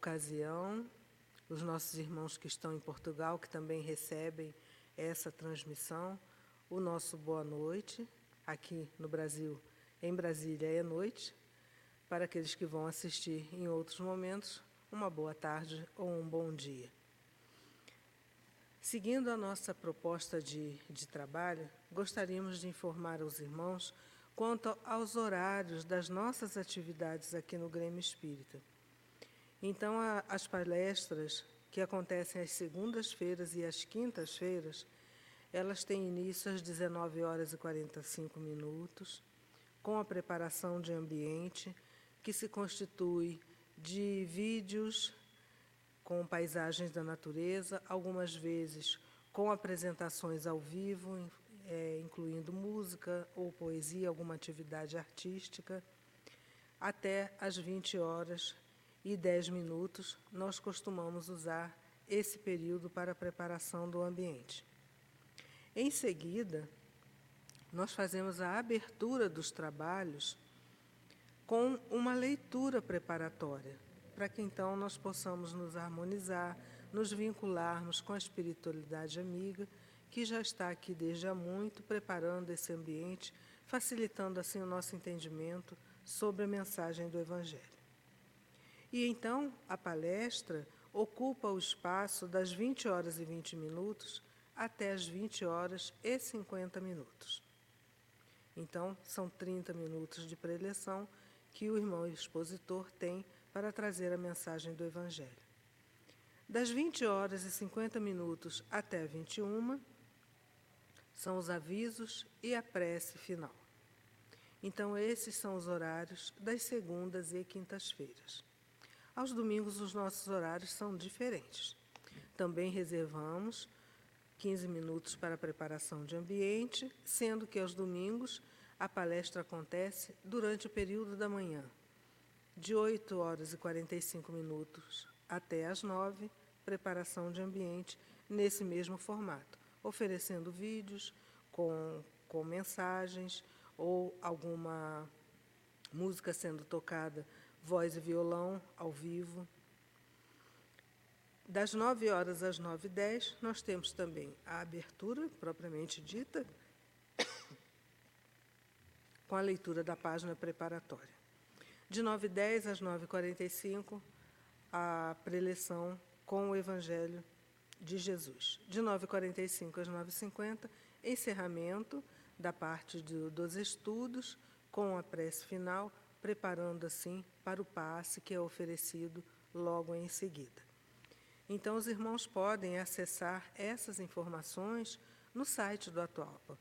ocasião, os nossos irmãos que estão em Portugal, que também recebem essa transmissão, o nosso boa noite. Aqui no Brasil, em Brasília, é noite. Para aqueles que vão assistir em outros momentos, uma boa tarde ou um bom dia. Seguindo a nossa proposta de, de trabalho, gostaríamos de informar aos irmãos quanto aos horários das nossas atividades aqui no Grêmio Espírita. Então, a, as palestras que acontecem às segundas-feiras e às quintas-feiras, elas têm início às 19 horas e 45 minutos, com a preparação de ambiente, que se constitui de vídeos com paisagens da natureza, algumas vezes com apresentações ao vivo, é, incluindo música ou poesia, alguma atividade artística, até às 20 horas e 10 minutos, nós costumamos usar esse período para a preparação do ambiente. Em seguida, nós fazemos a abertura dos trabalhos com uma leitura preparatória, para que então nós possamos nos harmonizar, nos vincularmos com a espiritualidade amiga que já está aqui desde há muito, preparando esse ambiente, facilitando assim o nosso entendimento sobre a mensagem do Evangelho. E então a palestra ocupa o espaço das 20 horas e 20 minutos até as 20 horas e 50 minutos. Então, são 30 minutos de preleção que o irmão expositor tem para trazer a mensagem do Evangelho. Das 20 horas e 50 minutos até 21, são os avisos e a prece final. Então, esses são os horários das segundas e quintas-feiras. Aos domingos, os nossos horários são diferentes. Também reservamos 15 minutos para a preparação de ambiente, sendo que aos domingos a palestra acontece durante o período da manhã, de 8 horas e 45 minutos até as 9, preparação de ambiente nesse mesmo formato oferecendo vídeos com, com mensagens ou alguma música sendo tocada, voz e violão ao vivo. Das 9 horas às 9 e 10, nós temos também a abertura, propriamente dita, com a leitura da página preparatória. De 9 e 10 às 9 e 45, a preleção com o Evangelho de Jesus. De 9h45 às 9h50, encerramento da parte de, dos estudos, com a prece final, preparando assim para o passe que é oferecido logo em seguida. Então, os irmãos podem acessar essas informações no site do Atualpa,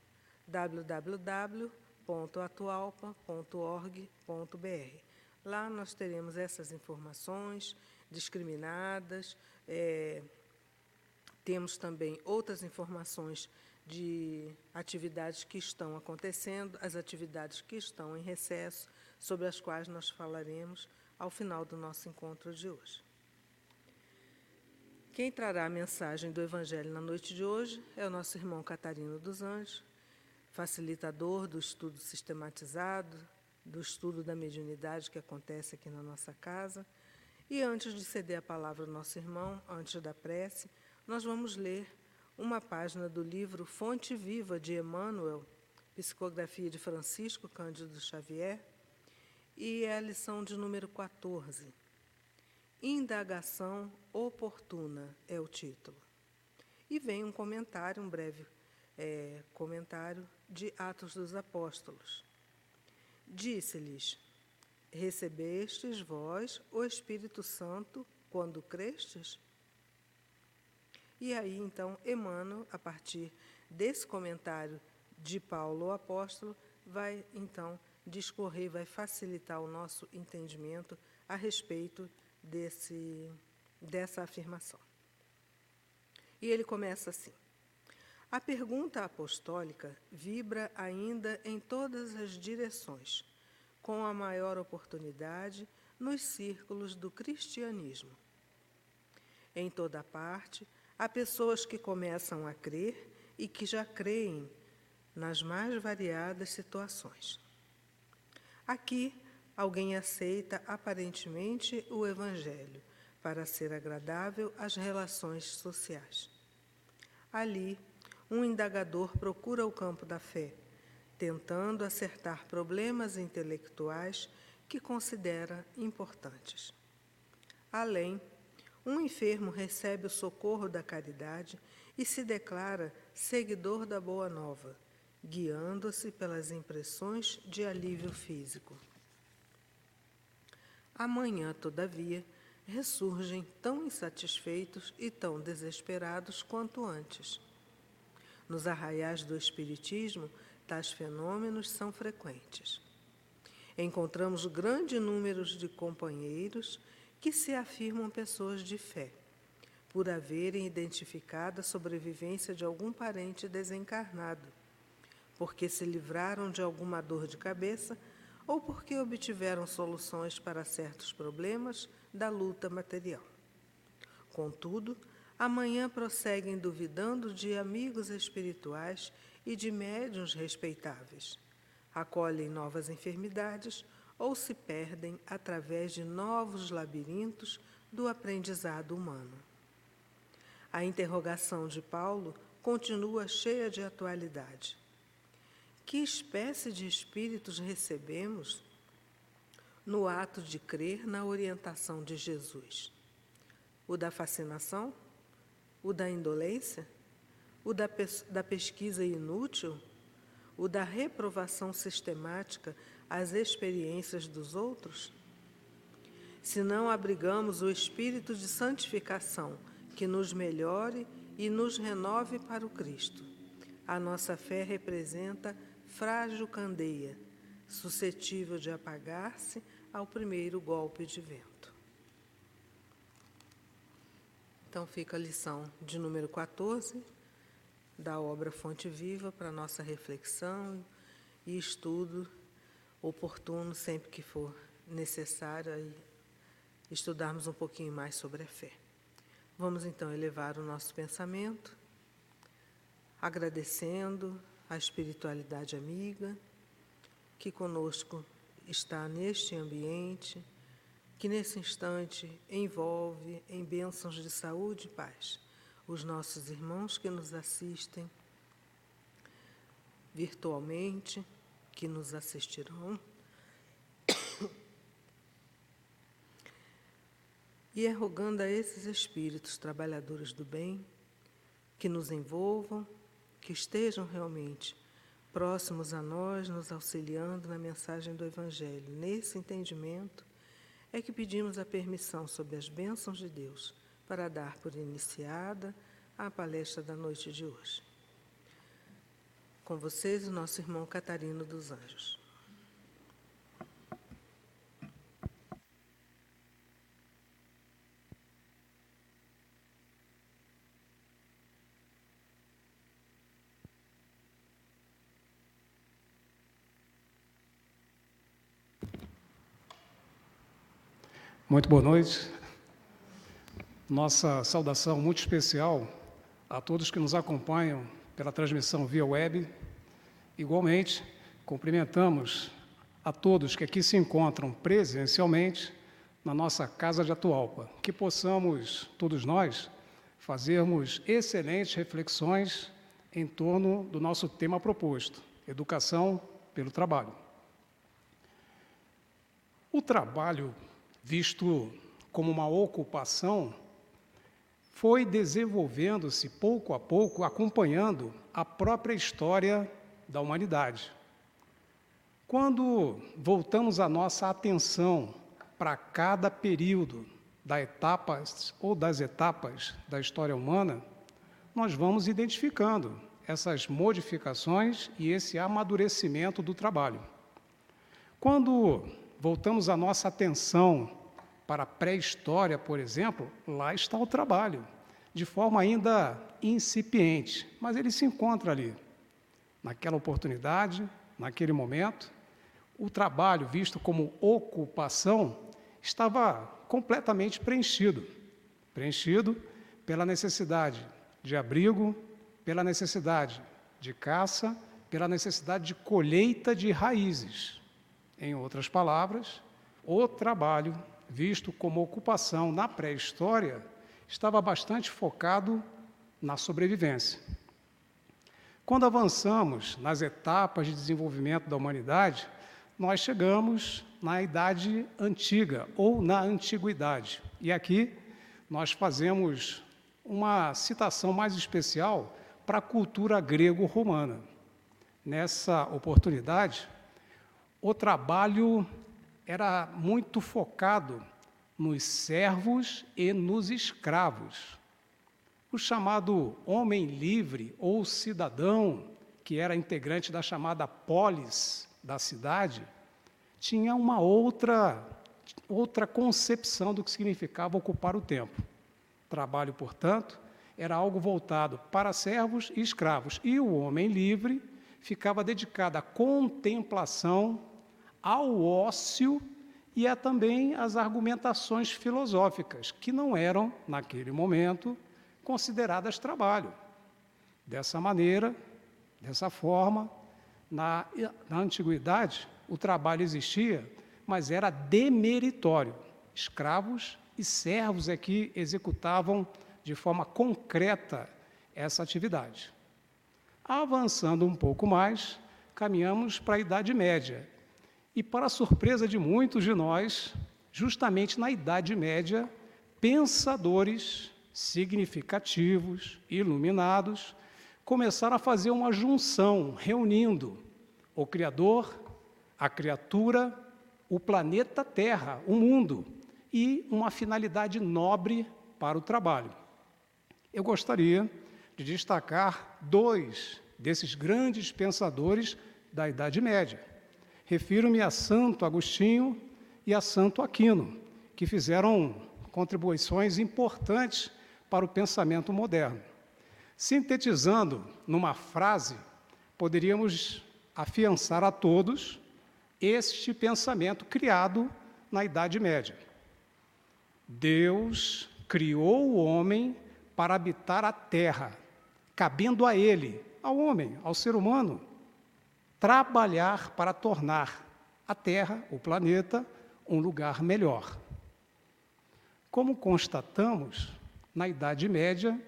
www.atualpa.org.br. Lá nós teremos essas informações discriminadas, é, temos também outras informações de atividades que estão acontecendo, as atividades que estão em recesso, sobre as quais nós falaremos ao final do nosso encontro de hoje. Quem trará a mensagem do Evangelho na noite de hoje é o nosso irmão Catarino dos Anjos, facilitador do estudo sistematizado, do estudo da mediunidade que acontece aqui na nossa casa. E antes de ceder a palavra ao nosso irmão, antes da prece, nós vamos ler uma página do livro Fonte Viva de Emmanuel, psicografia de Francisco Cândido Xavier, e é a lição de número 14. Indagação oportuna é o título. E vem um comentário, um breve é, comentário de Atos dos Apóstolos. Disse-lhes: Recebestes vós o Espírito Santo quando crestes? E aí, então, Emmanuel, a partir desse comentário de Paulo, o apóstolo, vai, então, discorrer, vai facilitar o nosso entendimento a respeito desse, dessa afirmação. E ele começa assim. A pergunta apostólica vibra ainda em todas as direções, com a maior oportunidade nos círculos do cristianismo. Em toda parte, Há pessoas que começam a crer e que já creem nas mais variadas situações. Aqui, alguém aceita aparentemente o Evangelho, para ser agradável às relações sociais. Ali, um indagador procura o campo da fé, tentando acertar problemas intelectuais que considera importantes. Além, um enfermo recebe o socorro da caridade e se declara seguidor da Boa Nova, guiando-se pelas impressões de alívio físico. Amanhã, todavia, ressurgem tão insatisfeitos e tão desesperados quanto antes. Nos arraiais do Espiritismo, tais fenômenos são frequentes. Encontramos grande número de companheiros que se afirmam pessoas de fé, por haverem identificado a sobrevivência de algum parente desencarnado, porque se livraram de alguma dor de cabeça ou porque obtiveram soluções para certos problemas da luta material. Contudo, amanhã prosseguem duvidando de amigos espirituais e de médiuns respeitáveis. Acolhem novas enfermidades ou se perdem através de novos labirintos do aprendizado humano. A interrogação de Paulo continua cheia de atualidade. Que espécie de espíritos recebemos no ato de crer na orientação de Jesus? O da fascinação? O da indolência? O da, da pesquisa inútil? O da reprovação sistemática às experiências dos outros? Se não abrigamos o espírito de santificação que nos melhore e nos renove para o Cristo, a nossa fé representa frágil candeia, suscetível de apagar-se ao primeiro golpe de vento. Então fica a lição de número 14 da obra Fonte Viva para nossa reflexão e estudo oportuno sempre que for necessário estudarmos um pouquinho mais sobre a fé. Vamos então elevar o nosso pensamento, agradecendo a espiritualidade amiga que conosco está neste ambiente, que nesse instante envolve em bênçãos de saúde e paz os nossos irmãos que nos assistem virtualmente que nos assistirão. E é rogando a esses espíritos trabalhadores do bem que nos envolvam, que estejam realmente próximos a nós, nos auxiliando na mensagem do Evangelho. Nesse entendimento é que pedimos a permissão sobre as bênçãos de Deus para dar por iniciada a palestra da noite de hoje. Com vocês, o nosso irmão Catarino dos Anjos. Muito boa noite. Nossa saudação muito especial a todos que nos acompanham pela transmissão via web. Igualmente, cumprimentamos a todos que aqui se encontram presencialmente na nossa casa de Atualpa, que possamos, todos nós, fazermos excelentes reflexões em torno do nosso tema proposto, educação pelo trabalho. O trabalho, visto como uma ocupação, foi desenvolvendo-se pouco a pouco, acompanhando a própria história da humanidade. Quando voltamos a nossa atenção para cada período da etapas ou das etapas da história humana, nós vamos identificando essas modificações e esse amadurecimento do trabalho. Quando voltamos a nossa atenção para a pré-história, por exemplo, lá está o trabalho, de forma ainda incipiente, mas ele se encontra ali. Naquela oportunidade, naquele momento, o trabalho, visto como ocupação, estava completamente preenchido preenchido pela necessidade de abrigo, pela necessidade de caça, pela necessidade de colheita de raízes. Em outras palavras, o trabalho visto como ocupação na pré-história, estava bastante focado na sobrevivência. Quando avançamos nas etapas de desenvolvimento da humanidade, nós chegamos na Idade Antiga ou na Antiguidade. E aqui nós fazemos uma citação mais especial para a cultura grego-romana. Nessa oportunidade, o trabalho era muito focado nos servos e nos escravos. O chamado homem livre ou cidadão, que era integrante da chamada polis da cidade, tinha uma outra outra concepção do que significava ocupar o tempo. Trabalho, portanto, era algo voltado para servos e escravos, e o homem livre ficava dedicado à contemplação, ao ócio e a também às argumentações filosóficas, que não eram, naquele momento, consideradas trabalho. Dessa maneira, dessa forma, na, na antiguidade, o trabalho existia, mas era demeritório. Escravos e servos é que executavam de forma concreta essa atividade. Avançando um pouco mais, caminhamos para a Idade Média. E, para a surpresa de muitos de nós, justamente na Idade Média, pensadores significativos, iluminados, começaram a fazer uma junção, reunindo o Criador, a criatura, o planeta Terra, o mundo, e uma finalidade nobre para o trabalho. Eu gostaria de destacar dois desses grandes pensadores da Idade Média. Refiro-me a Santo Agostinho e a Santo Aquino, que fizeram contribuições importantes para o pensamento moderno. Sintetizando numa frase, poderíamos afiançar a todos este pensamento criado na Idade Média. Deus criou o homem para habitar a terra, cabendo a ele, ao homem, ao ser humano, trabalhar para tornar a terra, o planeta, um lugar melhor. Como constatamos, na Idade Média,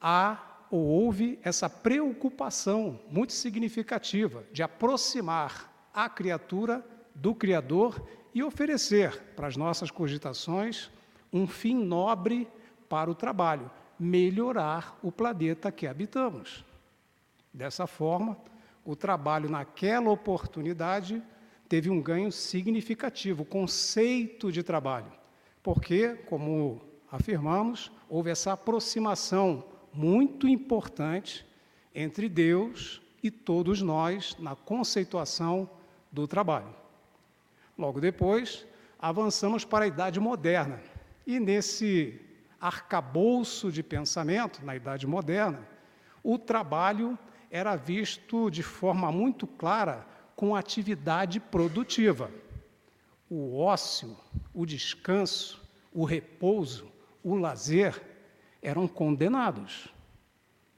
há ou houve essa preocupação muito significativa de aproximar a criatura do Criador e oferecer para as nossas cogitações um fim nobre para o trabalho, melhorar o planeta que habitamos. Dessa forma, o trabalho naquela oportunidade teve um ganho significativo, o conceito de trabalho, porque, como afirmamos, houve essa aproximação muito importante entre Deus e todos nós na conceituação do trabalho. Logo depois, avançamos para a Idade Moderna. E nesse arcabouço de pensamento, na Idade Moderna, o trabalho era visto de forma muito clara com atividade produtiva. O ócio, o descanso, o repouso, o lazer eram condenados.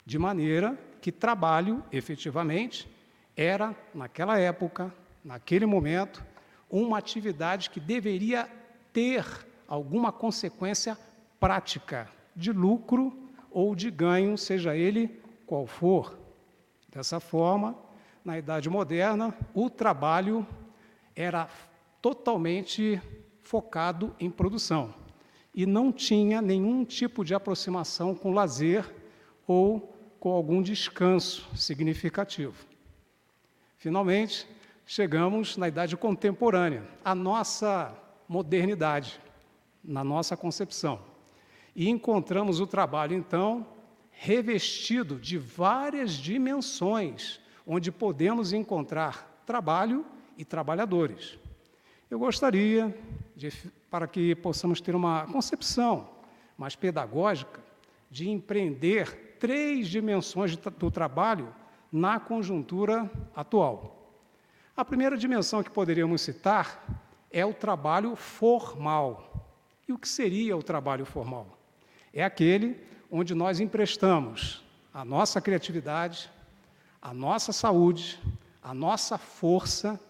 De maneira que trabalho, efetivamente, era, naquela época, naquele momento, uma atividade que deveria ter alguma consequência prática de lucro ou de ganho, seja ele qual for. Dessa forma, na Idade Moderna, o trabalho era totalmente focado em produção e não tinha nenhum tipo de aproximação com lazer ou com algum descanso significativo. Finalmente, chegamos na idade contemporânea, a nossa modernidade, na nossa concepção. E encontramos o trabalho, então, revestido de várias dimensões, onde podemos encontrar trabalho e trabalhadores. Eu gostaria de para que possamos ter uma concepção mais pedagógica de empreender três dimensões do trabalho na conjuntura atual. A primeira dimensão que poderíamos citar é o trabalho formal. E o que seria o trabalho formal? É aquele onde nós emprestamos a nossa criatividade, a nossa saúde, a nossa força,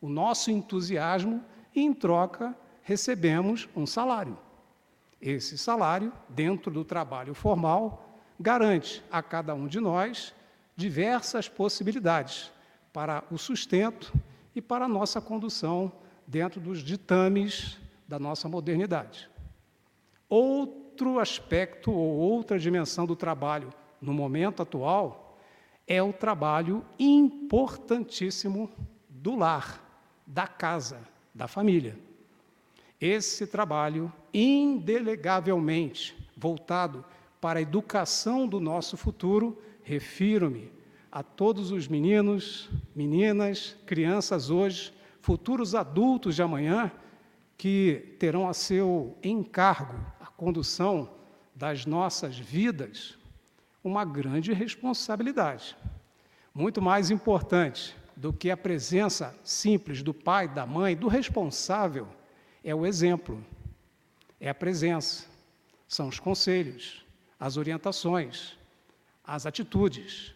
o nosso entusiasmo e, em troca, recebemos um salário. Esse salário, dentro do trabalho formal, garante a cada um de nós diversas possibilidades para o sustento e para a nossa condução dentro dos ditames da nossa modernidade. Outro aspecto ou outra dimensão do trabalho no momento atual é o trabalho importantíssimo do lar, da casa, da família. Esse trabalho, indelegavelmente voltado para a educação do nosso futuro, refiro-me a todos os meninos, meninas, crianças hoje, futuros adultos de amanhã, que terão a seu encargo condução das nossas vidas, uma grande responsabilidade. Muito mais importante do que a presença simples do pai, da mãe, do responsável, é o exemplo, é a presença, são os conselhos, as orientações, as atitudes,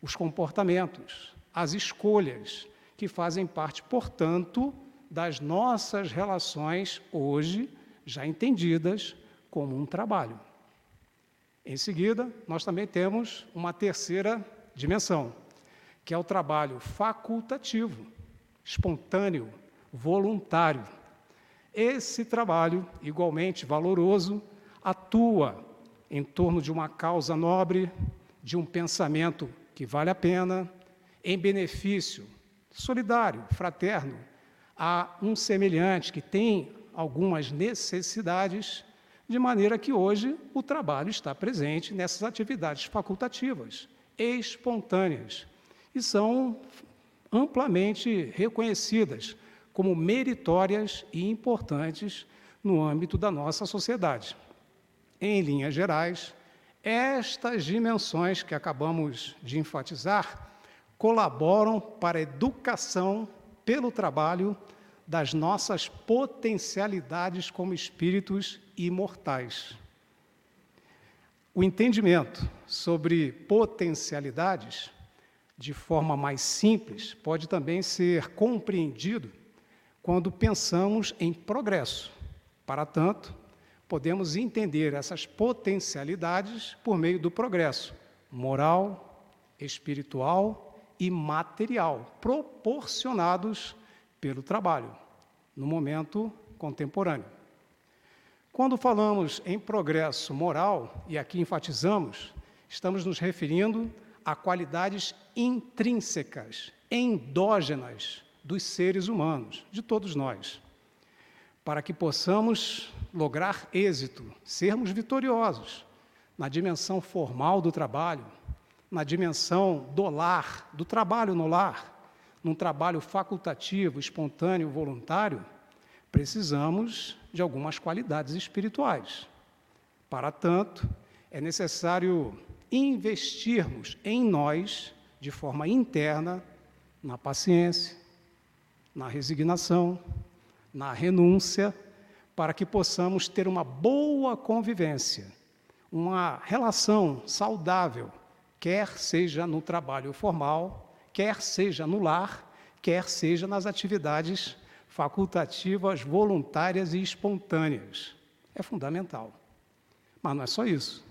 os comportamentos, as escolhas que fazem parte, portanto, das nossas relações hoje já entendidas como um trabalho. Em seguida, nós também temos uma terceira dimensão, que é o trabalho facultativo, espontâneo, voluntário. Esse trabalho, igualmente valoroso, atua em torno de uma causa nobre, de um pensamento que vale a pena, em benefício solidário, fraterno, a um semelhante que tem algumas necessidades de maneira que hoje o trabalho está presente nessas atividades facultativas, espontâneas, e são amplamente reconhecidas como meritórias e importantes no âmbito da nossa sociedade. Em linhas gerais, estas dimensões que acabamos de enfatizar colaboram para a educação pelo trabalho das nossas potencialidades como espíritos imortais. O entendimento sobre potencialidades, de forma mais simples, pode também ser compreendido quando pensamos em progresso. Para tanto, podemos entender essas potencialidades por meio do progresso moral, espiritual e material, proporcionados pelo trabalho, no momento contemporâneo. Quando falamos em progresso moral, e aqui enfatizamos, estamos nos referindo a qualidades intrínsecas, endógenas dos seres humanos, de todos nós, para que possamos lograr êxito, sermos vitoriosos na dimensão formal do trabalho, na dimensão do lar, do trabalho no lar, num trabalho facultativo, espontâneo, voluntário, precisamos de algumas qualidades espirituais. Para tanto, é necessário investirmos em nós, de forma interna, na paciência, na resignação, na renúncia, para que possamos ter uma boa convivência, uma relação saudável, quer seja no trabalho formal, quer seja no lar, quer seja nas atividades facultativas, voluntárias e espontâneas. É fundamental. Mas não é só isso.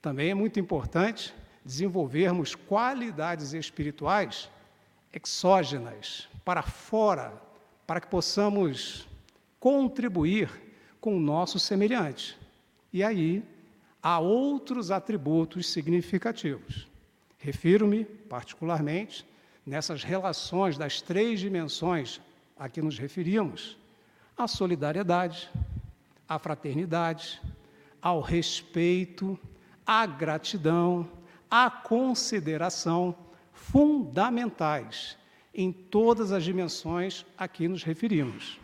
Também é muito importante desenvolvermos qualidades espirituais exógenas, para fora, para que possamos contribuir com o nosso semelhante. E aí há outros atributos significativos. Refiro-me, particularmente, nessas relações das três dimensões a que nos referimos, à solidariedade, à fraternidade, ao respeito, à gratidão, à consideração fundamentais em todas as dimensões a que nos referimos.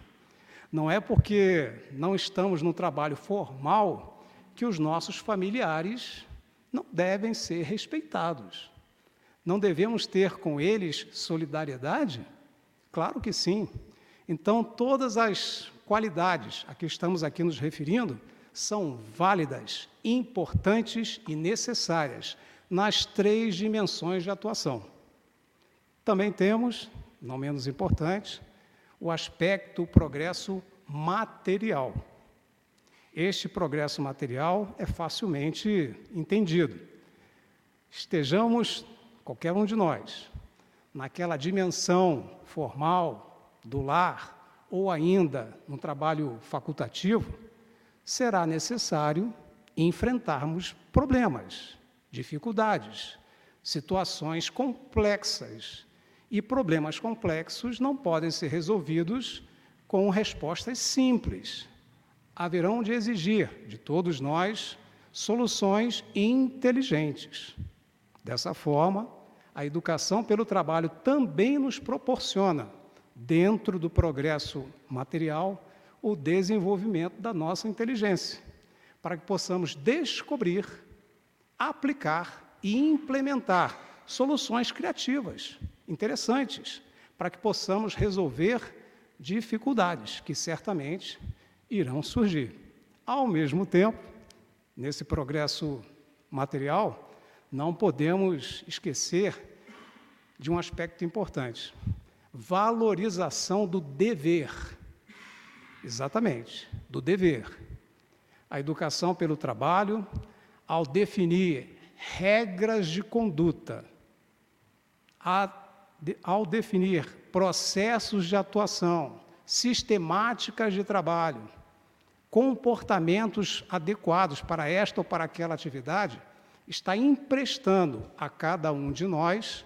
Não é porque não estamos no trabalho formal que os nossos familiares não devem ser respeitados. Não devemos ter com eles solidariedade? Claro que sim. Então, todas as qualidades a que estamos aqui nos referindo são válidas, importantes e necessárias nas três dimensões de atuação. Também temos, não menos importante, o aspecto, o progresso material. Este progresso material é facilmente entendido. Estejamos, qualquer um de nós, naquela dimensão formal do lar ou ainda no trabalho facultativo, será necessário enfrentarmos problemas, dificuldades, situações complexas. E problemas complexos não podem ser resolvidos com respostas simples haverão de exigir de todos nós soluções inteligentes. Dessa forma, a educação pelo trabalho também nos proporciona, dentro do progresso material, o desenvolvimento da nossa inteligência, para que possamos descobrir, aplicar e implementar soluções criativas, interessantes, para que possamos resolver dificuldades que certamente irão surgir. Ao mesmo tempo, nesse progresso material, não podemos esquecer de um aspecto importante: valorização do dever. Exatamente, do dever. A educação pelo trabalho, ao definir regras de conduta, ao definir processos de atuação, sistemáticas de trabalho, comportamentos adequados para esta ou para aquela atividade, está emprestando a cada um de nós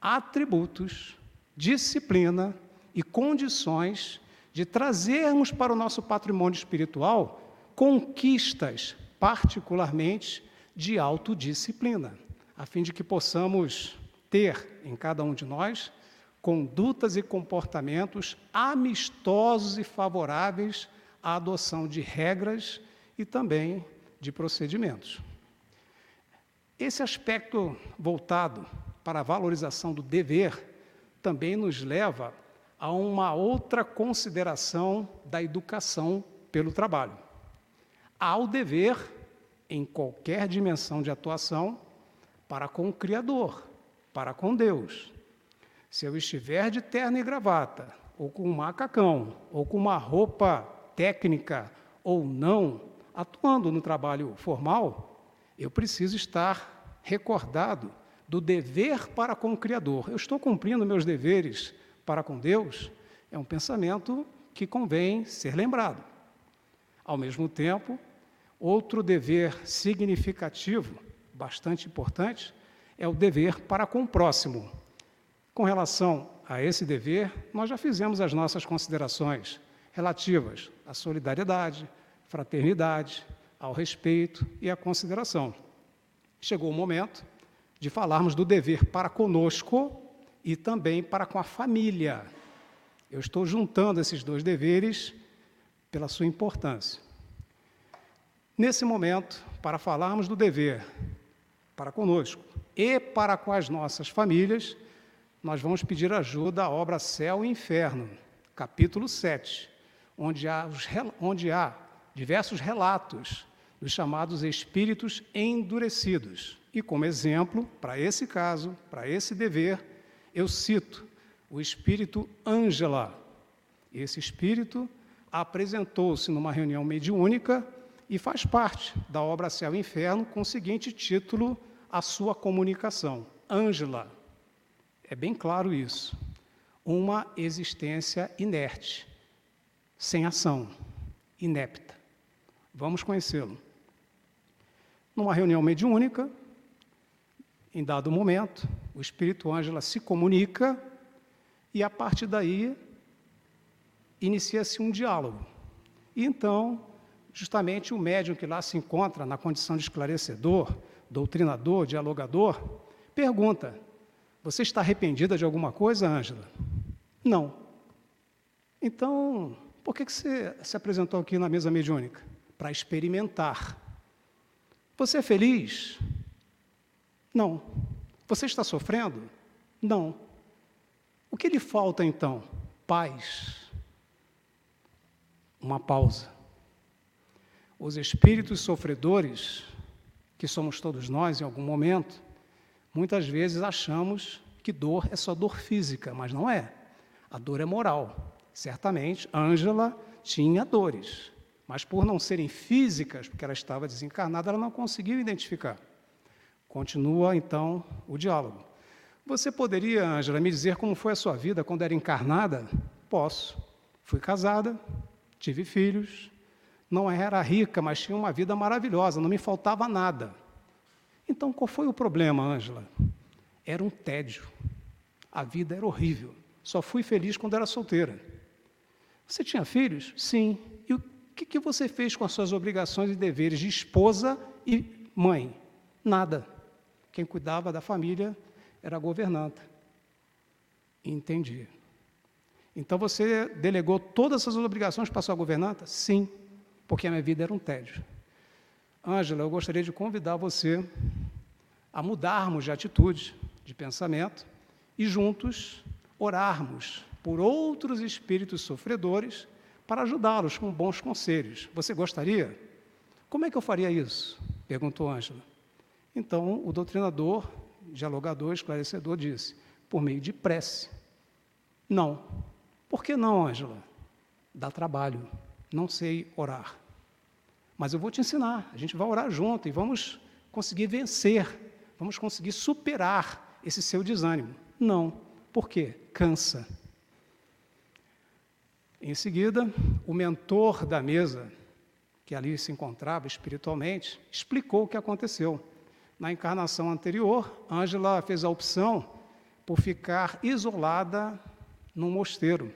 atributos, disciplina e condições de trazermos para o nosso patrimônio espiritual conquistas, particularmente de autodisciplina, a fim de que possamos ter em cada um de nós condutas e comportamentos amistosos e favoráveis a adoção de regras e também de procedimentos. Esse aspecto voltado para a valorização do dever também nos leva a uma outra consideração da educação pelo trabalho. Há o dever, em qualquer dimensão de atuação, para com o Criador, para com Deus. Se eu estiver de terno e gravata, ou com um macacão, ou com uma roupa técnica ou não, atuando no trabalho formal, eu preciso estar recordado do dever para com o Criador. Eu estou cumprindo meus deveres para com Deus? É um pensamento que convém ser lembrado. Ao mesmo tempo, outro dever significativo, bastante importante, é o dever para com o próximo. Com relação a esse dever, nós já fizemos as nossas considerações relativas à solidariedade, fraternidade, ao respeito e à consideração. Chegou o momento de falarmos do dever para conosco e também para com a família. Eu estou juntando esses dois deveres pela sua importância. Nesse momento, para falarmos do dever para conosco e para com as nossas famílias, nós vamos pedir ajuda à obra Céu e Inferno, capítulo 7, onde há, os, onde há diversos relatos dos chamados espíritos endurecidos. E como exemplo, para esse caso, para esse dever, eu cito o espírito Ângela. Esse espírito apresentou-se numa reunião mediúnica e faz parte da obra Céu e Inferno com o seguinte título: A Sua Comunicação. Ângela. É bem claro isso. Uma existência inerte sem ação, inepta. Vamos conhecê-lo. Numa reunião mediúnica, em dado momento, o espírito Ângela se comunica e a partir daí inicia-se um diálogo. E então, justamente o médium que lá se encontra na condição de esclarecedor, doutrinador, dialogador, pergunta: Você está arrependida de alguma coisa, Ângela? Não. Então, por que, que você se apresentou aqui na mesa mediúnica? Para experimentar. Você é feliz? Não. Você está sofrendo? Não. O que lhe falta então? Paz. Uma pausa. Os espíritos sofredores, que somos todos nós em algum momento, muitas vezes achamos que dor é só dor física, mas não é. A dor é moral. Certamente, Ângela tinha dores, mas por não serem físicas, porque ela estava desencarnada, ela não conseguiu identificar. Continua então o diálogo. Você poderia, Ângela, me dizer como foi a sua vida quando era encarnada? Posso. Fui casada, tive filhos, não era rica, mas tinha uma vida maravilhosa, não me faltava nada. Então, qual foi o problema, Ângela? Era um tédio. A vida era horrível. Só fui feliz quando era solteira. Você tinha filhos? Sim. O que, que você fez com as suas obrigações e deveres de esposa e mãe? Nada. Quem cuidava da família era a governanta. Entendi. Então você delegou todas essas obrigações para a sua governanta? Sim, porque a minha vida era um tédio. Ângela, eu gostaria de convidar você a mudarmos de atitude, de pensamento e juntos orarmos por outros espíritos sofredores para ajudá-los com bons conselhos. Você gostaria? Como é que eu faria isso? perguntou Ângela. Então, o doutrinador, dialogador, esclarecedor disse: por meio de prece. Não. Por que não, Ângela? Dá trabalho. Não sei orar. Mas eu vou te ensinar. A gente vai orar junto e vamos conseguir vencer, vamos conseguir superar esse seu desânimo. Não. Por quê? Cansa. Em seguida, o mentor da mesa, que ali se encontrava espiritualmente, explicou o que aconteceu. Na encarnação anterior, Ângela fez a opção por ficar isolada num mosteiro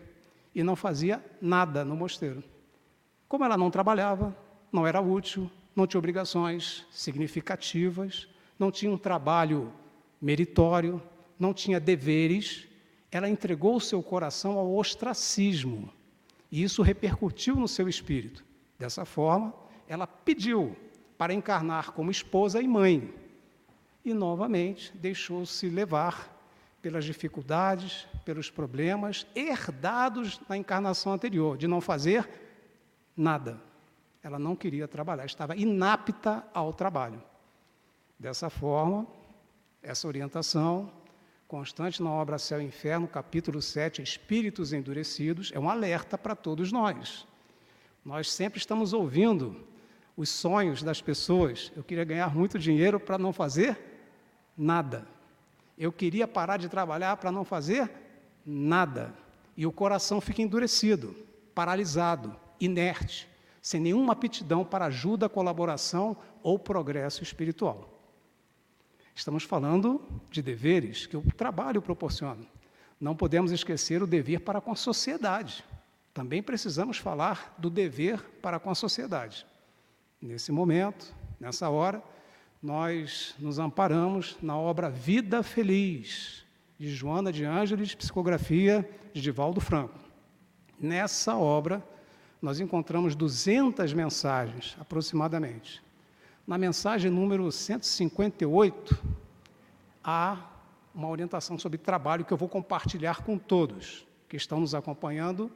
e não fazia nada no mosteiro. Como ela não trabalhava, não era útil, não tinha obrigações significativas, não tinha um trabalho meritório, não tinha deveres, ela entregou o seu coração ao ostracismo. E isso repercutiu no seu espírito. Dessa forma, ela pediu para encarnar como esposa e mãe. E novamente deixou-se levar pelas dificuldades, pelos problemas herdados na encarnação anterior, de não fazer nada. Ela não queria trabalhar, estava inapta ao trabalho. Dessa forma, essa orientação constante na obra Céu e Inferno, capítulo 7, Espíritos Endurecidos, é um alerta para todos nós. Nós sempre estamos ouvindo os sonhos das pessoas. Eu queria ganhar muito dinheiro para não fazer nada. Eu queria parar de trabalhar para não fazer nada. E o coração fica endurecido, paralisado, inerte, sem nenhuma aptidão para ajuda, colaboração ou progresso espiritual. Estamos falando de deveres que o trabalho proporciona. Não podemos esquecer o dever para com a sociedade. Também precisamos falar do dever para com a sociedade. Nesse momento, nessa hora, nós nos amparamos na obra Vida Feliz, de Joana de Ângeles, psicografia de Divaldo Franco. Nessa obra, nós encontramos 200 mensagens, aproximadamente. Na mensagem número 158, há uma orientação sobre trabalho que eu vou compartilhar com todos que estão nos acompanhando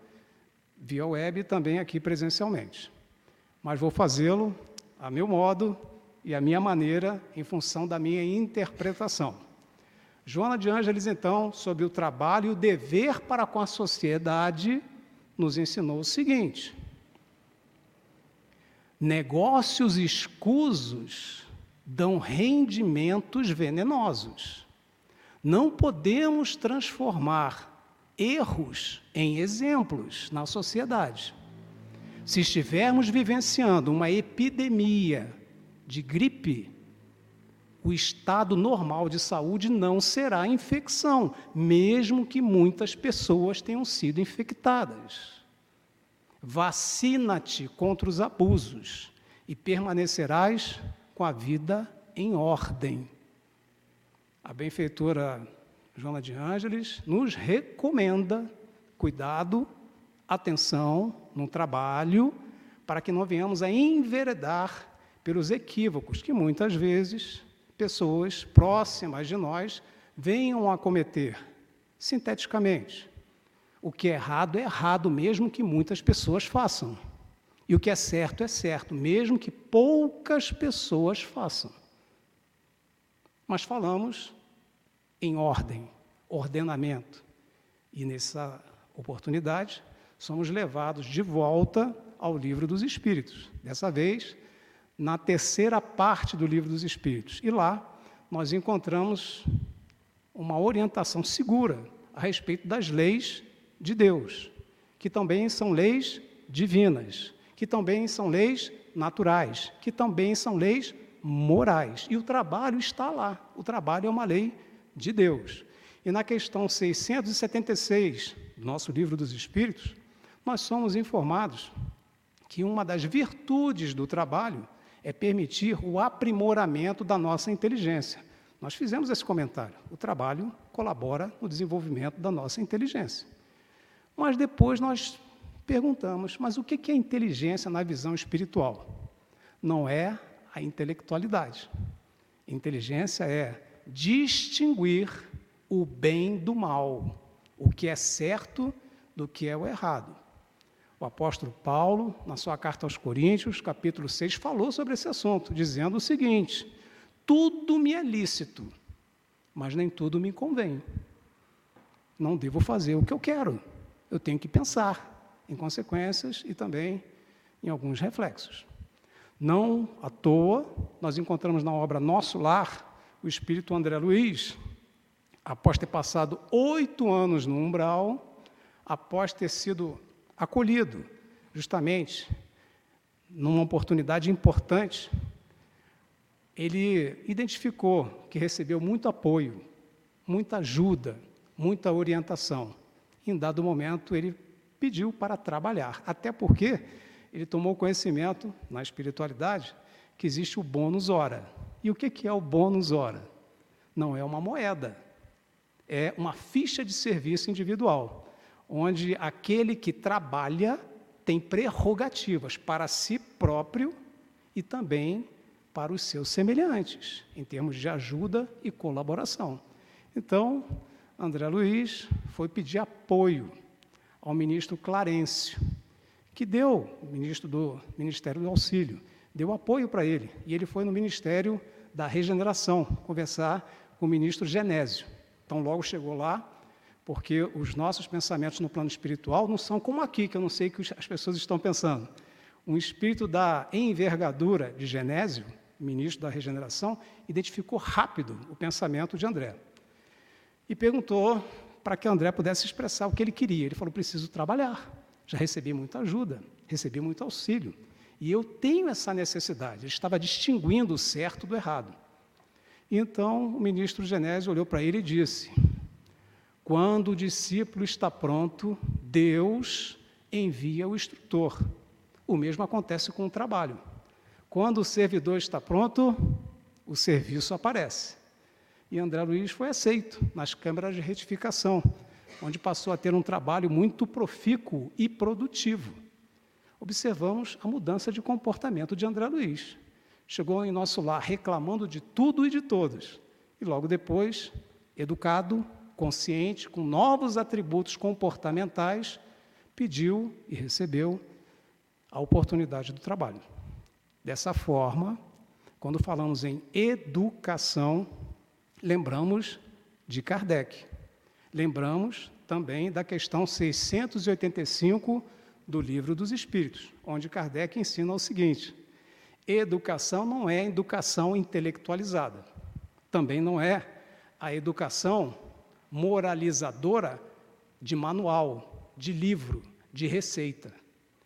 via web e também aqui presencialmente. Mas vou fazê-lo a meu modo e a minha maneira, em função da minha interpretação. Joana de Ângeles, então, sobre o trabalho e o dever para com a sociedade, nos ensinou o seguinte: Negócios escusos dão rendimentos venenosos. Não podemos transformar erros em exemplos na sociedade. Se estivermos vivenciando uma epidemia de gripe, o estado normal de saúde não será infecção, mesmo que muitas pessoas tenham sido infectadas. Vacina-te contra os abusos e permanecerás com a vida em ordem. A benfeitora Joana de Ângeles nos recomenda cuidado, atenção no trabalho, para que não venhamos a enveredar pelos equívocos que muitas vezes pessoas próximas de nós venham a cometer, sinteticamente. O que é errado é errado, mesmo que muitas pessoas façam. E o que é certo é certo, mesmo que poucas pessoas façam. Mas falamos em ordem, ordenamento. E nessa oportunidade, somos levados de volta ao livro dos Espíritos. Dessa vez, na terceira parte do livro dos Espíritos. E lá nós encontramos uma orientação segura a respeito das leis de Deus, que também são leis divinas, que também são leis naturais, que também são leis morais. E o trabalho está lá. O trabalho é uma lei de Deus. E na questão 676 do nosso livro dos Espíritos, nós somos informados que uma das virtudes do trabalho é permitir o aprimoramento da nossa inteligência. Nós fizemos esse comentário. O trabalho colabora no desenvolvimento da nossa inteligência. Mas depois nós perguntamos: mas o que é inteligência na visão espiritual? Não é a intelectualidade. Inteligência é distinguir o bem do mal, o que é certo do que é o errado. O apóstolo Paulo, na sua carta aos Coríntios, capítulo 6, falou sobre esse assunto, dizendo o seguinte: tudo me é lícito, mas nem tudo me convém. Não devo fazer o que eu quero. Eu tenho que pensar em consequências e também em alguns reflexos. Não à toa, nós encontramos na obra Nosso Lar o espírito André Luiz, após ter passado oito anos no umbral, após ter sido acolhido, justamente numa oportunidade importante, ele identificou que recebeu muito apoio, muita ajuda, muita orientação. Em dado momento, ele pediu para trabalhar, até porque ele tomou conhecimento na espiritualidade que existe o bônus hora. E o que é o bônus hora? Não é uma moeda, é uma ficha de serviço individual, onde aquele que trabalha tem prerrogativas para si próprio e também para os seus semelhantes, em termos de ajuda e colaboração. Então, André Luiz foi pedir apoio ao ministro Clarencio, que deu, ministro do Ministério do Auxílio, deu apoio para ele. E ele foi no Ministério da Regeneração conversar com o ministro Genésio. Então, logo chegou lá, porque os nossos pensamentos no plano espiritual não são como aqui, que eu não sei o que as pessoas estão pensando. Um espírito da envergadura de Genésio, ministro da Regeneração, identificou rápido o pensamento de André. E perguntou para que André pudesse expressar o que ele queria. Ele falou: preciso trabalhar já recebi muita ajuda, recebi muito auxílio. E eu tenho essa necessidade. Ele estava distinguindo o certo do errado. Então o ministro Genésio olhou para ele e disse: Quando o discípulo está pronto, Deus envia o instrutor. O mesmo acontece com o trabalho. Quando o servidor está pronto, o serviço aparece. E André Luiz foi aceito nas câmaras de retificação onde passou a ter um trabalho muito profícuo e produtivo. Observamos a mudança de comportamento de André Luiz. Chegou em nosso lar reclamando de tudo e de todos, e logo depois, educado, consciente, com novos atributos comportamentais, pediu e recebeu a oportunidade do trabalho. Dessa forma, quando falamos em educação, lembramos de Kardec. Lembramos também da questão 685 do Livro dos Espíritos, onde Kardec ensina o seguinte: educação não é educação intelectualizada, também não é a educação moralizadora de manual, de livro, de receita.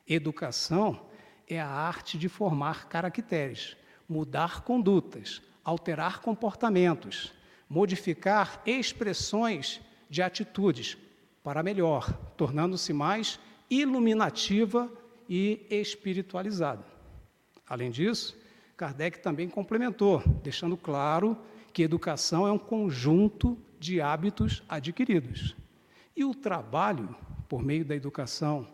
Educação é a arte de formar caracteres, mudar condutas, alterar comportamentos, modificar expressões de atitudes para melhor, tornando-se mais iluminativa e espiritualizada. Além disso, Kardec também complementou, deixando claro que educação é um conjunto de hábitos adquiridos. E o trabalho, por meio da educação,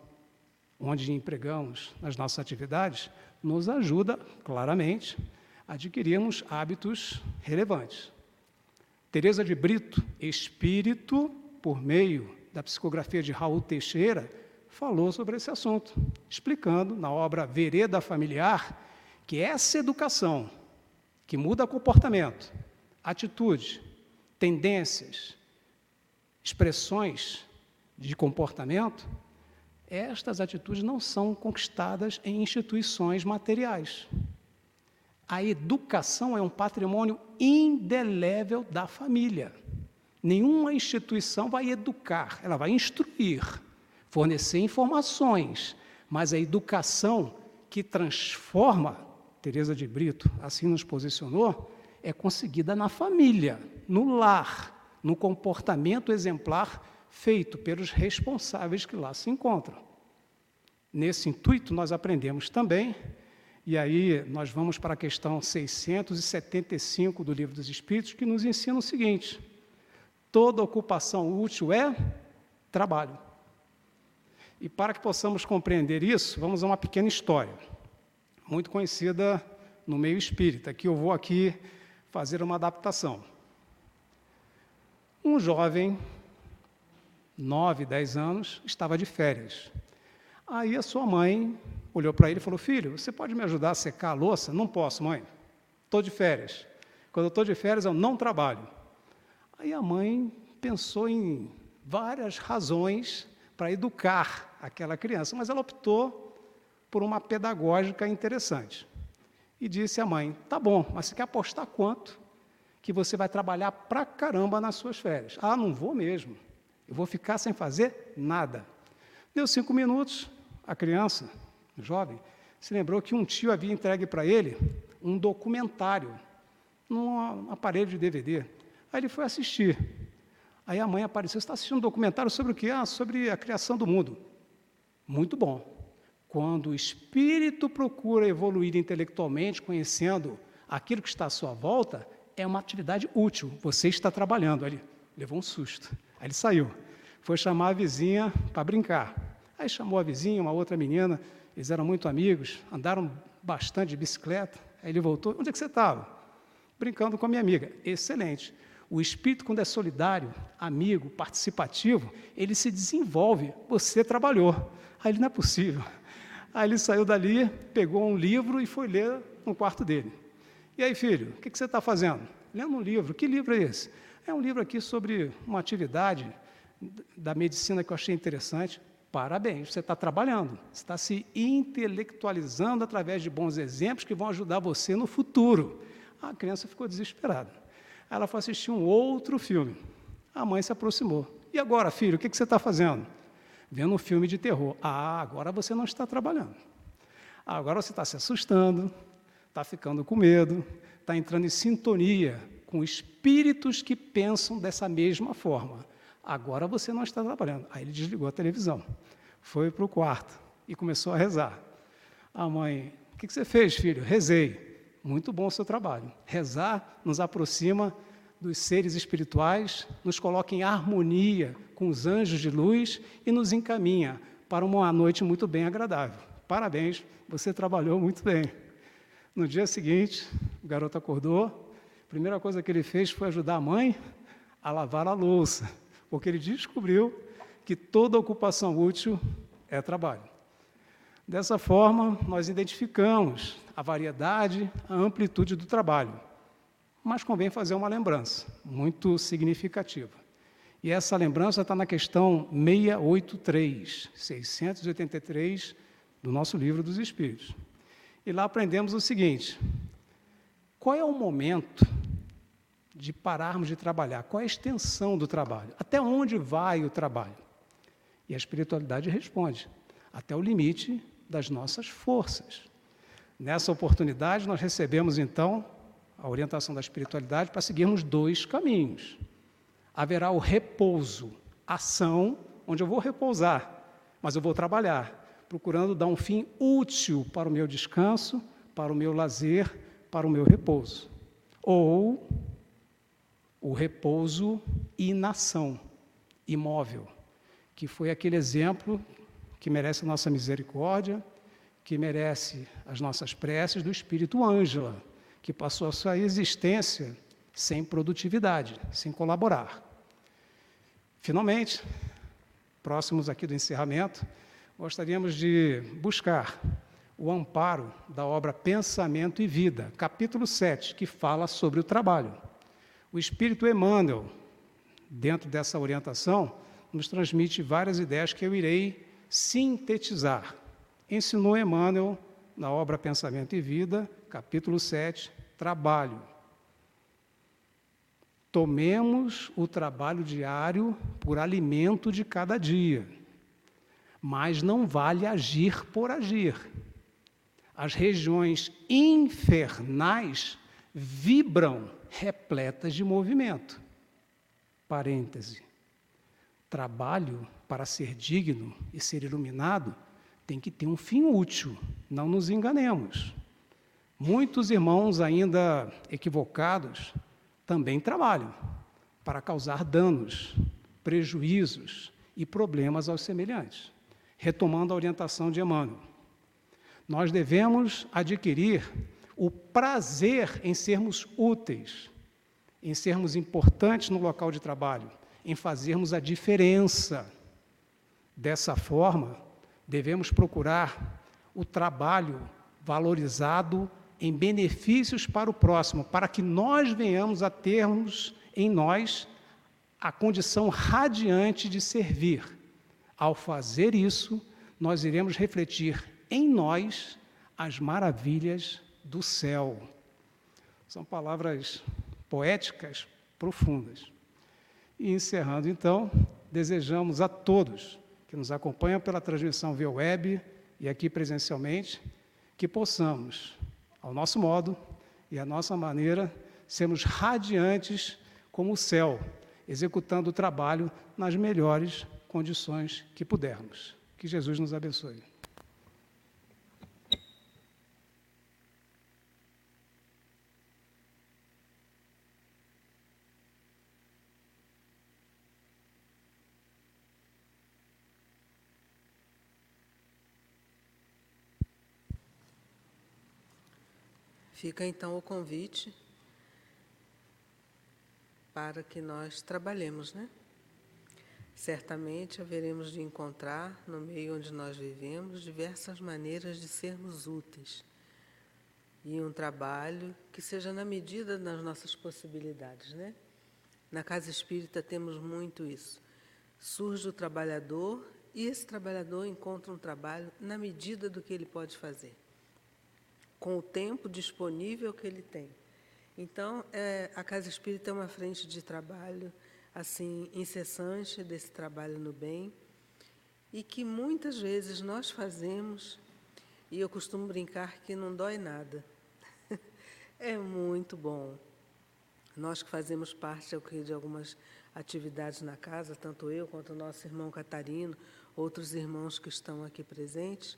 onde empregamos nas nossas atividades, nos ajuda, claramente, a adquirirmos hábitos relevantes. Teresa de Brito, espírito, por meio da psicografia de Raul Teixeira, falou sobre esse assunto, explicando na obra Vereda Familiar que essa educação que muda comportamento, atitude, tendências, expressões de comportamento, estas atitudes não são conquistadas em instituições materiais. A educação é um patrimônio indelével da família. Nenhuma instituição vai educar, ela vai instruir, fornecer informações, mas a educação que transforma, Teresa de Brito assim nos posicionou, é conseguida na família, no lar, no comportamento exemplar feito pelos responsáveis que lá se encontram. Nesse intuito, nós aprendemos também, e aí nós vamos para a questão 675 do Livro dos Espíritos, que nos ensina o seguinte: toda ocupação útil é trabalho. E para que possamos compreender isso, vamos a uma pequena história, muito conhecida no meio espírita, que eu vou aqui fazer uma adaptação. Um jovem, 9, 10 anos, estava de férias. Aí a sua mãe olhou para ele e falou: Filho, você pode me ajudar a secar a louça? Não posso, mãe. Estou de férias. Quando estou de férias, eu não trabalho. Aí a mãe pensou em várias razões para educar aquela criança, mas ela optou por uma pedagógica interessante. E disse à mãe: Tá bom, mas você quer apostar quanto? Que você vai trabalhar pra caramba nas suas férias. Ah, não vou mesmo. Eu vou ficar sem fazer nada. Deu cinco minutos, a criança, jovem, se lembrou que um tio havia entregue para ele um documentário num aparelho de DVD. Aí ele foi assistir. Aí a mãe apareceu, está assistindo um documentário sobre o que? Ah, sobre a criação do mundo. Muito bom. Quando o espírito procura evoluir intelectualmente, conhecendo aquilo que está à sua volta, é uma atividade útil. Você está trabalhando. Aí ele levou um susto. Aí ele saiu. Foi chamar a vizinha para brincar. Aí chamou a vizinha, uma outra menina, eles eram muito amigos, andaram bastante de bicicleta. Aí ele voltou. Onde é que você estava? Brincando com a minha amiga. Excelente. O espírito, quando é solidário, amigo, participativo, ele se desenvolve. Você trabalhou. Aí ele não é possível. Aí ele saiu dali, pegou um livro e foi ler no quarto dele. E aí, filho, o que, você está fazendo? Lendo um livro. Que livro é esse? É um livro aqui sobre uma atividade da medicina que eu achei interessante. Parabéns, você está trabalhando, está se intelectualizando através de bons exemplos que vão ajudar você no futuro. A criança ficou desesperada. Ela foi assistir um outro filme. A mãe se aproximou. E agora, filho, o que, você está fazendo? Vendo um filme de terror. Ah, agora você não está trabalhando. Agora você está se assustando, está ficando com medo, está entrando em sintonia com espíritos que pensam dessa mesma forma. Agora você não está trabalhando. Aí ele desligou a televisão, foi para o quarto e começou a rezar. A mãe, o que você fez, filho? Rezei. Muito bom o seu trabalho. Rezar nos aproxima dos seres espirituais, nos coloca em harmonia com os anjos de luz e nos encaminha para uma noite muito bem agradável. Parabéns, você trabalhou muito bem. No dia seguinte, o garoto acordou. A primeira coisa que ele fez foi ajudar a mãe a lavar a louça, porque ele descobriu que toda ocupação útil é trabalho. Dessa forma, nós identificamos a variedade, a amplitude do trabalho. Mas convém fazer uma lembrança muito significativa. E essa lembrança está na questão 683, 683 do nosso livro dos Espíritos. E lá aprendemos o seguinte: qual é o momento de pararmos de trabalhar? Qual é a extensão do trabalho? Até onde vai o trabalho? E a espiritualidade responde: até o limite das nossas forças. Nessa oportunidade, nós recebemos então a orientação da espiritualidade para seguirmos dois caminhos. Haverá o repouso, ação, onde eu vou repousar, mas eu vou trabalhar, procurando dar um fim útil para o meu descanso, para o meu lazer, para o meu repouso. Ou o repouso inação, imóvel, que foi aquele exemplo que merece a nossa misericórdia, que merece as nossas preces do espírito Ângela, que passou a sua existência sem produtividade, sem colaborar. Finalmente, próximos aqui do encerramento, gostaríamos de buscar o amparo da obra Pensamento e Vida, capítulo 7, que fala sobre o trabalho. O Espírito Emmanuel, dentro dessa orientação, nos transmite várias ideias que eu irei sintetizar. Ensinou Emmanuel na obra Pensamento e Vida, capítulo 7, trabalho. Tomemos o trabalho diário por alimento de cada dia, mas não vale agir por agir. As regiões infernais vibram repletas de movimento. Parêntese. Trabalho para ser digno e ser iluminado tem que ter um fim útil, não nos enganemos. Muitos irmãos ainda equivocados também trabalham para causar danos, prejuízos e problemas aos semelhantes. Retomando a orientação de Emmanuel, nós devemos adquirir o prazer em sermos úteis, em sermos importantes no local de trabalho, em fazermos a diferença. Dessa forma, devemos procurar o trabalho valorizado em benefícios para o próximo, para que nós venhamos a termos em nós a condição radiante de servir. Ao fazer isso, nós iremos refletir em nós as maravilhas do céu. São palavras poéticas profundas. E encerrando então, desejamos a todos que nos acompanham pela transmissão via web e aqui presencialmente, que possamos, ao nosso modo e à nossa maneira, sermos radiantes como o céu, executando o trabalho nas melhores condições que pudermos. Que Jesus nos abençoe. Fica então o convite para que nós trabalhemos, né? Certamente haveremos de encontrar no meio onde nós vivemos diversas maneiras de sermos úteis e um trabalho que seja na medida das nossas possibilidades, né? Na casa espírita temos muito isso. Surge o trabalhador e esse trabalhador encontra um trabalho na medida do que ele pode fazer com o tempo disponível que ele tem. Então, é, a Casa Espírita é uma frente de trabalho assim incessante desse trabalho no bem e que muitas vezes nós fazemos e eu costumo brincar que não dói nada. é muito bom. Nós que fazemos parte de algumas atividades na casa, tanto eu quanto o nosso irmão Catarino, outros irmãos que estão aqui presentes,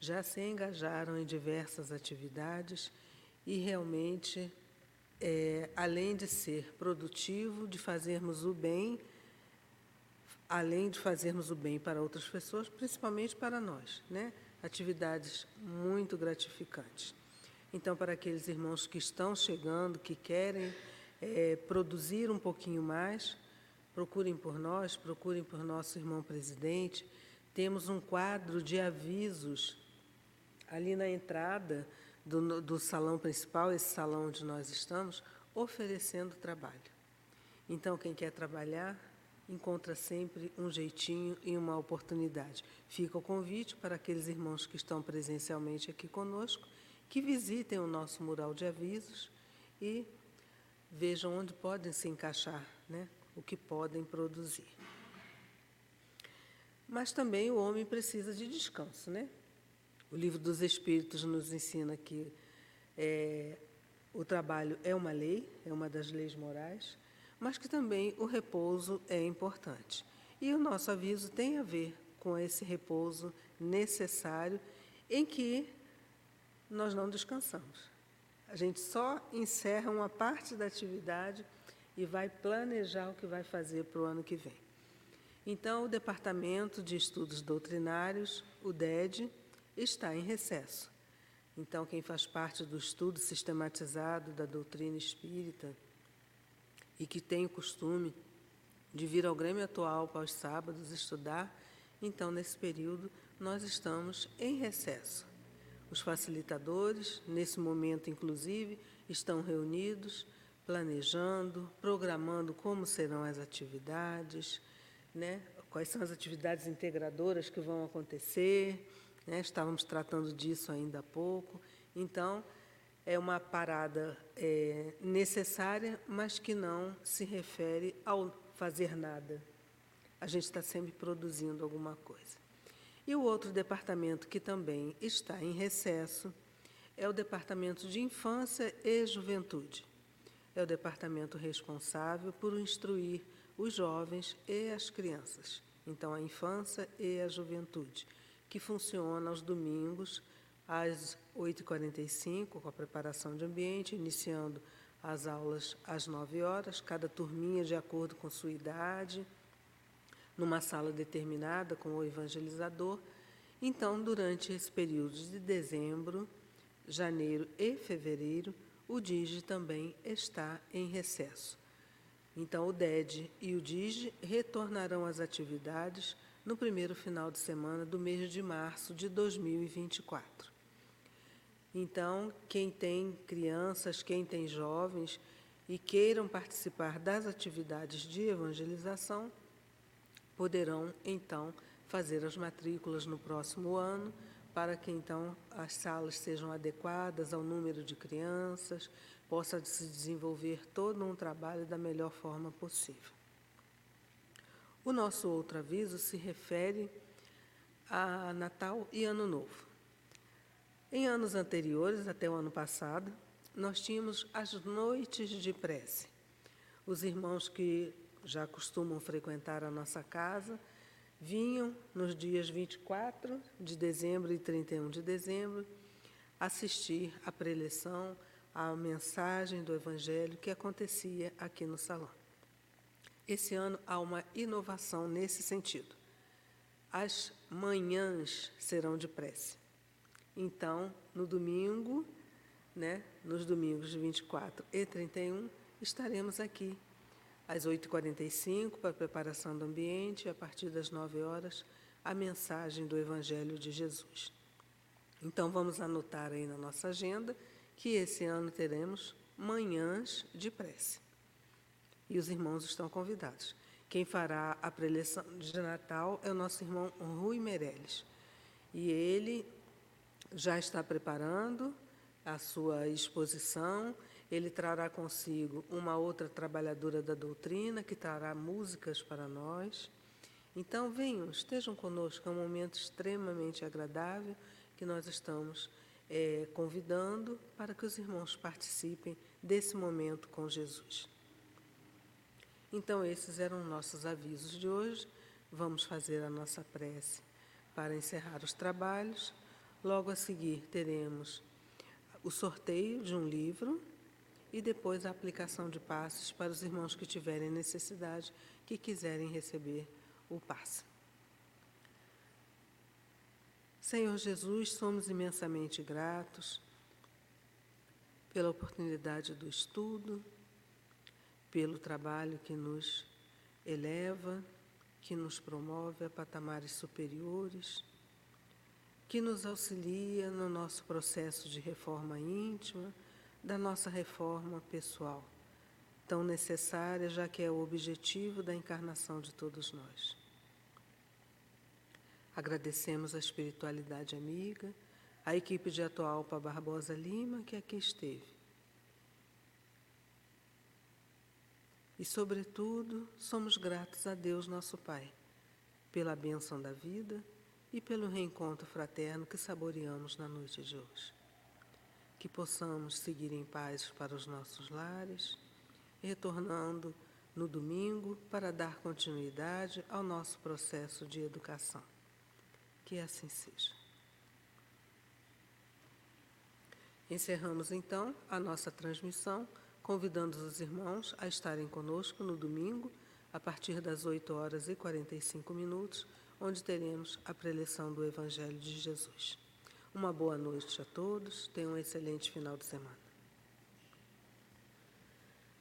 já se engajaram em diversas atividades e realmente, é, além de ser produtivo, de fazermos o bem, além de fazermos o bem para outras pessoas, principalmente para nós, né? Atividades muito gratificantes. Então, para aqueles irmãos que estão chegando, que querem é, produzir um pouquinho mais, procurem por nós, procurem por nosso irmão presidente. Temos um quadro de avisos ali na entrada do, do salão principal, esse salão onde nós estamos, oferecendo trabalho. Então, quem quer trabalhar, encontra sempre um jeitinho e uma oportunidade. Fica o convite para aqueles irmãos que estão presencialmente aqui conosco, que visitem o nosso mural de avisos e vejam onde podem se encaixar, né? o que podem produzir. Mas também o homem precisa de descanso, né? O livro dos Espíritos nos ensina que é, o trabalho é uma lei, é uma das leis morais, mas que também o repouso é importante. E o nosso aviso tem a ver com esse repouso necessário em que nós não descansamos. A gente só encerra uma parte da atividade e vai planejar o que vai fazer para o ano que vem. Então, o Departamento de Estudos Doutrinários, o DED, está em recesso. Então, quem faz parte do estudo sistematizado da doutrina espírita e que tem o costume de vir ao Grêmio Atual para os sábados estudar, então, nesse período, nós estamos em recesso. Os facilitadores, nesse momento, inclusive, estão reunidos, planejando, programando como serão as atividades, né? quais são as atividades integradoras que vão acontecer. Né? Estávamos tratando disso ainda há pouco. Então, é uma parada é, necessária, mas que não se refere ao fazer nada. A gente está sempre produzindo alguma coisa. E o outro departamento que também está em recesso é o Departamento de Infância e Juventude. É o departamento responsável por instruir os jovens e as crianças. Então, a infância e a juventude, que funciona aos domingos às 8h45, com a preparação de ambiente, iniciando as aulas às 9 horas, cada turminha de acordo com sua idade, numa sala determinada com o evangelizador. Então, durante esse período de dezembro, janeiro e fevereiro, o DIGE também está em recesso. Então, o DED e o DIGE retornarão às atividades no primeiro final de semana do mês de março de 2024. Então, quem tem crianças, quem tem jovens e queiram participar das atividades de evangelização, poderão então fazer as matrículas no próximo ano, para que então as salas sejam adequadas ao número de crianças, possa se desenvolver todo um trabalho da melhor forma possível. O nosso outro aviso se refere a Natal e Ano Novo. Em anos anteriores, até o ano passado, nós tínhamos as noites de prece. Os irmãos que já costumam frequentar a nossa casa vinham nos dias 24 de dezembro e 31 de dezembro assistir à preleção, à mensagem do Evangelho que acontecia aqui no salão. Esse ano há uma inovação nesse sentido. As manhãs serão de prece. Então, no domingo, né, nos domingos de 24 e 31, estaremos aqui às 8h45 para a preparação do ambiente e a partir das 9 horas a mensagem do Evangelho de Jesus. Então vamos anotar aí na nossa agenda que esse ano teremos manhãs de prece. E os irmãos estão convidados. Quem fará a preleção de Natal é o nosso irmão Rui Meirelles. E ele já está preparando a sua exposição. Ele trará consigo uma outra trabalhadora da doutrina que trará músicas para nós. Então, venham, estejam conosco, é um momento extremamente agradável que nós estamos é, convidando para que os irmãos participem desse momento com Jesus. Então, esses eram nossos avisos de hoje. Vamos fazer a nossa prece para encerrar os trabalhos. Logo a seguir, teremos o sorteio de um livro e depois a aplicação de passes para os irmãos que tiverem necessidade, que quiserem receber o passe. Senhor Jesus, somos imensamente gratos pela oportunidade do estudo, pelo trabalho que nos eleva, que nos promove a patamares superiores que nos auxilia no nosso processo de reforma íntima, da nossa reforma pessoal, tão necessária, já que é o objetivo da encarnação de todos nós. Agradecemos a espiritualidade amiga, a equipe de Atualpa Barbosa Lima, que aqui esteve. E, sobretudo, somos gratos a Deus, nosso Pai, pela bênção da vida e pelo reencontro fraterno que saboreamos na noite de hoje. Que possamos seguir em paz para os nossos lares, retornando no domingo para dar continuidade ao nosso processo de educação. Que assim seja. Encerramos então a nossa transmissão, convidando os irmãos a estarem conosco no domingo, a partir das 8 horas e 45 minutos onde teremos a preleção do Evangelho de Jesus. Uma boa noite a todos, tenham um excelente final de semana.